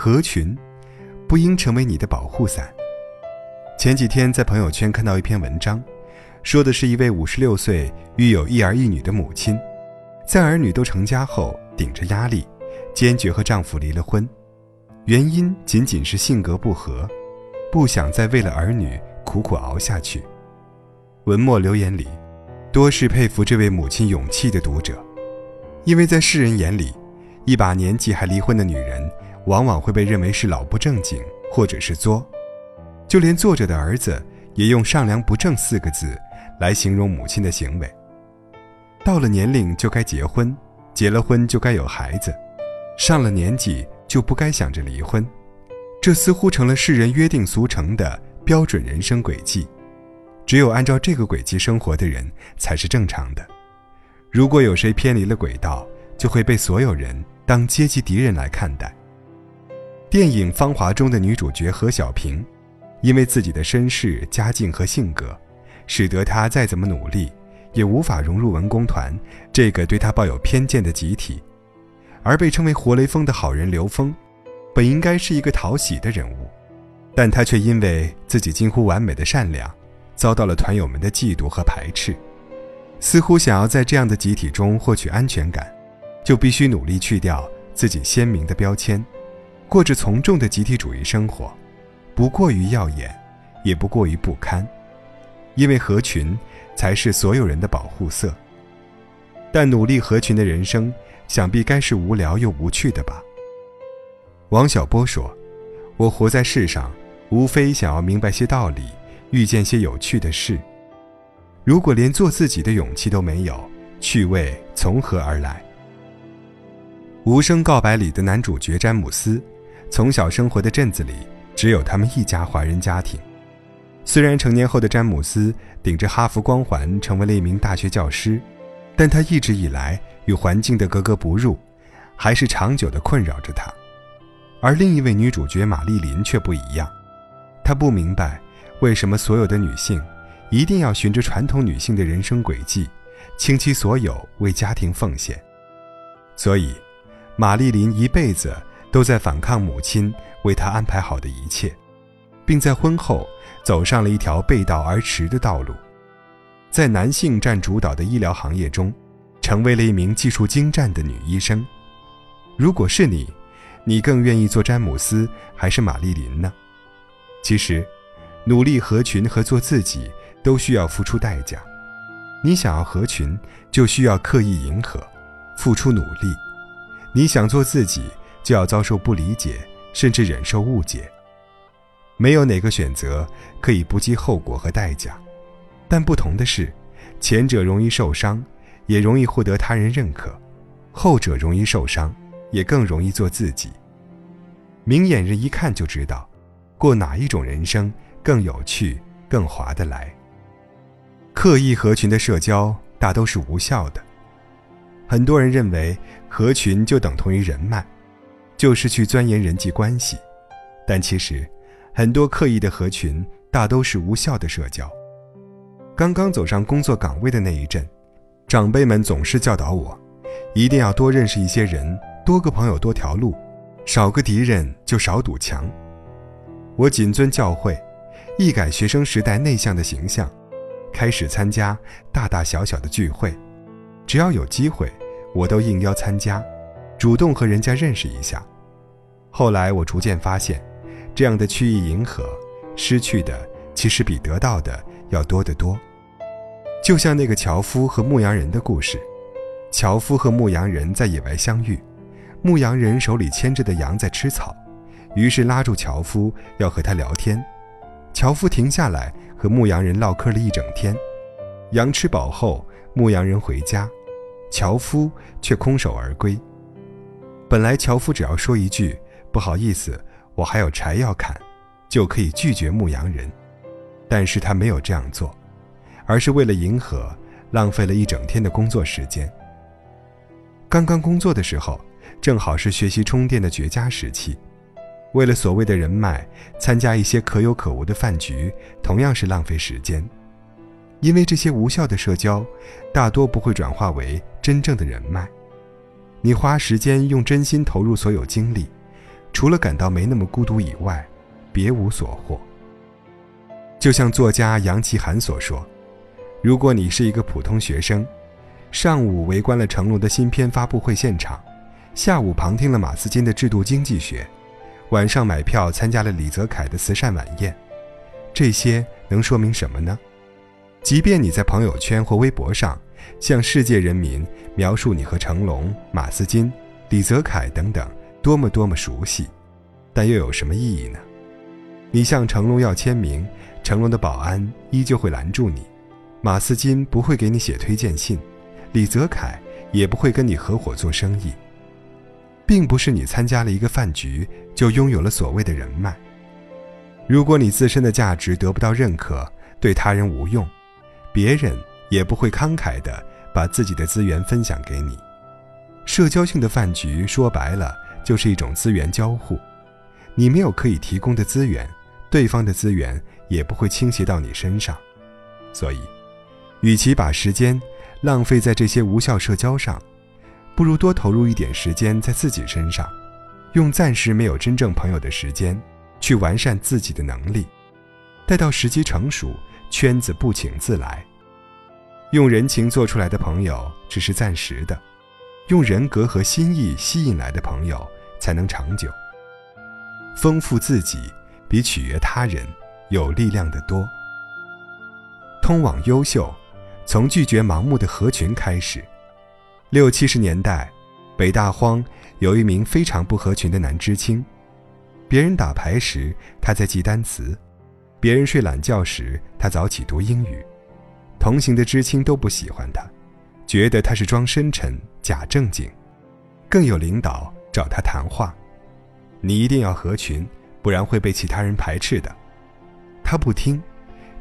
合群，不应成为你的保护伞。前几天在朋友圈看到一篇文章，说的是一位五十六岁育有一儿一女的母亲，在儿女都成家后，顶着压力，坚决和丈夫离了婚，原因仅仅是性格不合，不想再为了儿女苦苦熬下去。文末留言里，多是佩服这位母亲勇气的读者，因为在世人眼里，一把年纪还离婚的女人。往往会被认为是老不正经，或者是作，就连作者的儿子也用“上梁不正”四个字来形容母亲的行为。到了年龄就该结婚，结了婚就该有孩子，上了年纪就不该想着离婚，这似乎成了世人约定俗成的标准人生轨迹。只有按照这个轨迹生活的人才是正常的。如果有谁偏离了轨道，就会被所有人当阶级敌人来看待。电影《芳华》中的女主角何小萍，因为自己的身世、家境和性格，使得她再怎么努力，也无法融入文工团这个对她抱有偏见的集体。而被称为“活雷锋”的好人刘峰，本应该是一个讨喜的人物，但他却因为自己近乎完美的善良，遭到了团友们的嫉妒和排斥。似乎想要在这样的集体中获取安全感，就必须努力去掉自己鲜明的标签。过着从众的集体主义生活，不过于耀眼，也不过于不堪，因为合群才是所有人的保护色。但努力合群的人生，想必该是无聊又无趣的吧？王小波说：“我活在世上，无非想要明白些道理，遇见些有趣的事。如果连做自己的勇气都没有，趣味从何而来？”《无声告白》里的男主角詹姆斯。从小生活的镇子里，只有他们一家华人家庭。虽然成年后的詹姆斯顶着哈佛光环成为了一名大学教师，但他一直以来与环境的格格不入，还是长久地困扰着他。而另一位女主角玛丽琳却不一样，她不明白为什么所有的女性一定要循着传统女性的人生轨迹，倾其所有为家庭奉献。所以，玛丽琳一辈子。都在反抗母亲为他安排好的一切，并在婚后走上了一条背道而驰的道路，在男性占主导的医疗行业中，成为了一名技术精湛的女医生。如果是你，你更愿意做詹姆斯还是玛丽琳呢？其实，努力合群和做自己都需要付出代价。你想要合群，就需要刻意迎合，付出努力；你想做自己。就要遭受不理解，甚至忍受误解。没有哪个选择可以不计后果和代价，但不同的是，前者容易受伤，也容易获得他人认可；后者容易受伤，也更容易做自己。明眼人一看就知道，过哪一种人生更有趣、更划得来。刻意合群的社交大都是无效的。很多人认为合群就等同于人脉。就是去钻研人际关系，但其实，很多刻意的合群大都是无效的社交。刚刚走上工作岗位的那一阵，长辈们总是教导我，一定要多认识一些人，多个朋友多条路，少个敌人就少堵墙。我谨遵教诲，一改学生时代内向的形象，开始参加大大小小的聚会，只要有机会，我都应邀参加。主动和人家认识一下，后来我逐渐发现，这样的曲意迎合，失去的其实比得到的要多得多。就像那个樵夫和牧羊人的故事，樵夫和牧羊人在野外相遇，牧羊人手里牵着的羊在吃草，于是拉住樵夫要和他聊天。樵夫停下来和牧羊人唠嗑了一整天，羊吃饱后，牧羊人回家，樵夫却空手而归。本来樵夫只要说一句“不好意思，我还有柴要砍”，就可以拒绝牧羊人，但是他没有这样做，而是为了迎合，浪费了一整天的工作时间。刚刚工作的时候，正好是学习充电的绝佳时期，为了所谓的人脉，参加一些可有可无的饭局，同样是浪费时间，因为这些无效的社交，大多不会转化为真正的人脉。你花时间用真心投入所有精力，除了感到没那么孤独以外，别无所获。就像作家杨奇涵所说：“如果你是一个普通学生，上午围观了成龙的新片发布会现场，下午旁听了马斯金的制度经济学，晚上买票参加了李泽楷的慈善晚宴，这些能说明什么呢？即便你在朋友圈或微博上向世界人民描述你和成龙、马斯金、李泽楷等等多么多么熟悉，但又有什么意义呢？你向成龙要签名。”成龙的保安依旧会拦住你，马斯金不会给你写推荐信，李泽楷也不会跟你合伙做生意。并不是你参加了一个饭局就拥有了所谓的人脉。如果你自身的价值得不到认可，对他人无用，别人也不会慷慨地把自己的资源分享给你。社交性的饭局说白了就是一种资源交互，你没有可以提供的资源，对方的资源。也不会倾斜到你身上，所以，与其把时间浪费在这些无效社交上，不如多投入一点时间在自己身上，用暂时没有真正朋友的时间去完善自己的能力，待到时机成熟，圈子不请自来。用人情做出来的朋友只是暂时的，用人格和心意吸引来的朋友才能长久。丰富自己比取悦他人。有力量的多。通往优秀，从拒绝盲目的合群开始。六七十年代，北大荒有一名非常不合群的男知青。别人打牌时，他在记单词；别人睡懒觉时，他早起读英语。同行的知青都不喜欢他，觉得他是装深沉、假正经。更有领导找他谈话：“你一定要合群，不然会被其他人排斥的。”他不听，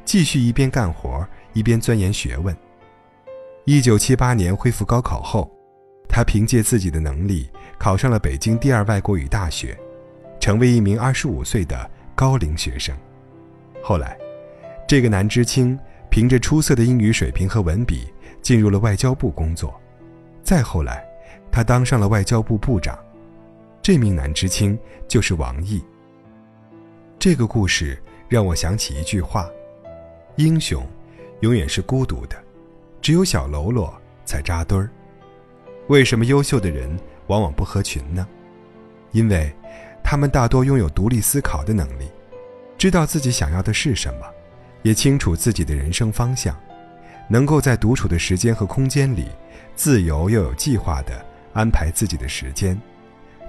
继续一边干活一边钻研学问。一九七八年恢复高考后，他凭借自己的能力考上了北京第二外国语大学，成为一名二十五岁的高龄学生。后来，这个男知青凭着出色的英语水平和文笔进入了外交部工作。再后来，他当上了外交部部长。这名男知青就是王毅。这个故事。让我想起一句话：“英雄，永远是孤独的，只有小喽啰才扎堆儿。”为什么优秀的人往往不合群呢？因为，他们大多拥有独立思考的能力，知道自己想要的是什么，也清楚自己的人生方向，能够在独处的时间和空间里，自由又有计划地安排自己的时间，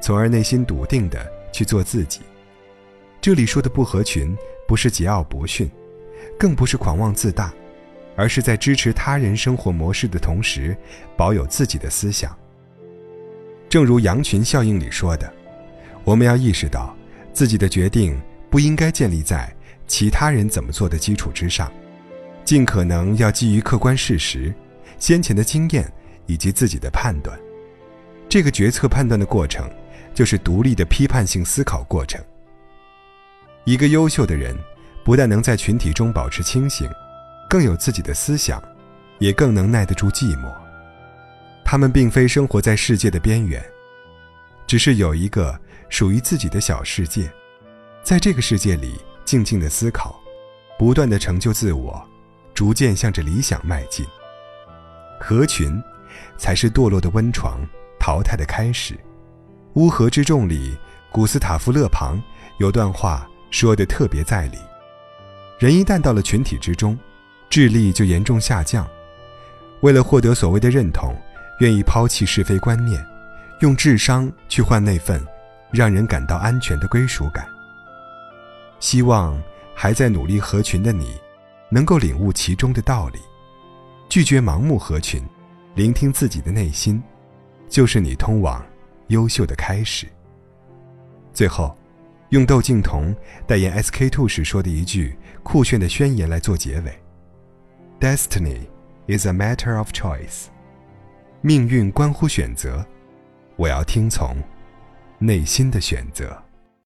从而内心笃定地去做自己。这里说的不合群。不是桀骜不驯，更不是狂妄自大，而是在支持他人生活模式的同时，保有自己的思想。正如羊群效应里说的，我们要意识到，自己的决定不应该建立在其他人怎么做的基础之上，尽可能要基于客观事实、先前的经验以及自己的判断。这个决策判断的过程，就是独立的批判性思考过程。一个优秀的人，不但能在群体中保持清醒，更有自己的思想，也更能耐得住寂寞。他们并非生活在世界的边缘，只是有一个属于自己的小世界，在这个世界里静静的思考，不断的成就自我，逐渐向着理想迈进。合群，才是堕落的温床，淘汰的开始。《乌合之众》里，古斯塔夫·勒庞有段话。说的特别在理，人一旦到了群体之中，智力就严重下降。为了获得所谓的认同，愿意抛弃是非观念，用智商去换那份让人感到安全的归属感。希望还在努力合群的你，能够领悟其中的道理，拒绝盲目合群，聆听自己的内心，就是你通往优秀的开始。最后。用窦靖童代言 SK Two 时说的一句酷炫的宣言来做结尾：“Destiny is a matter of choice。”命运关乎选择，我要听从内心的选择。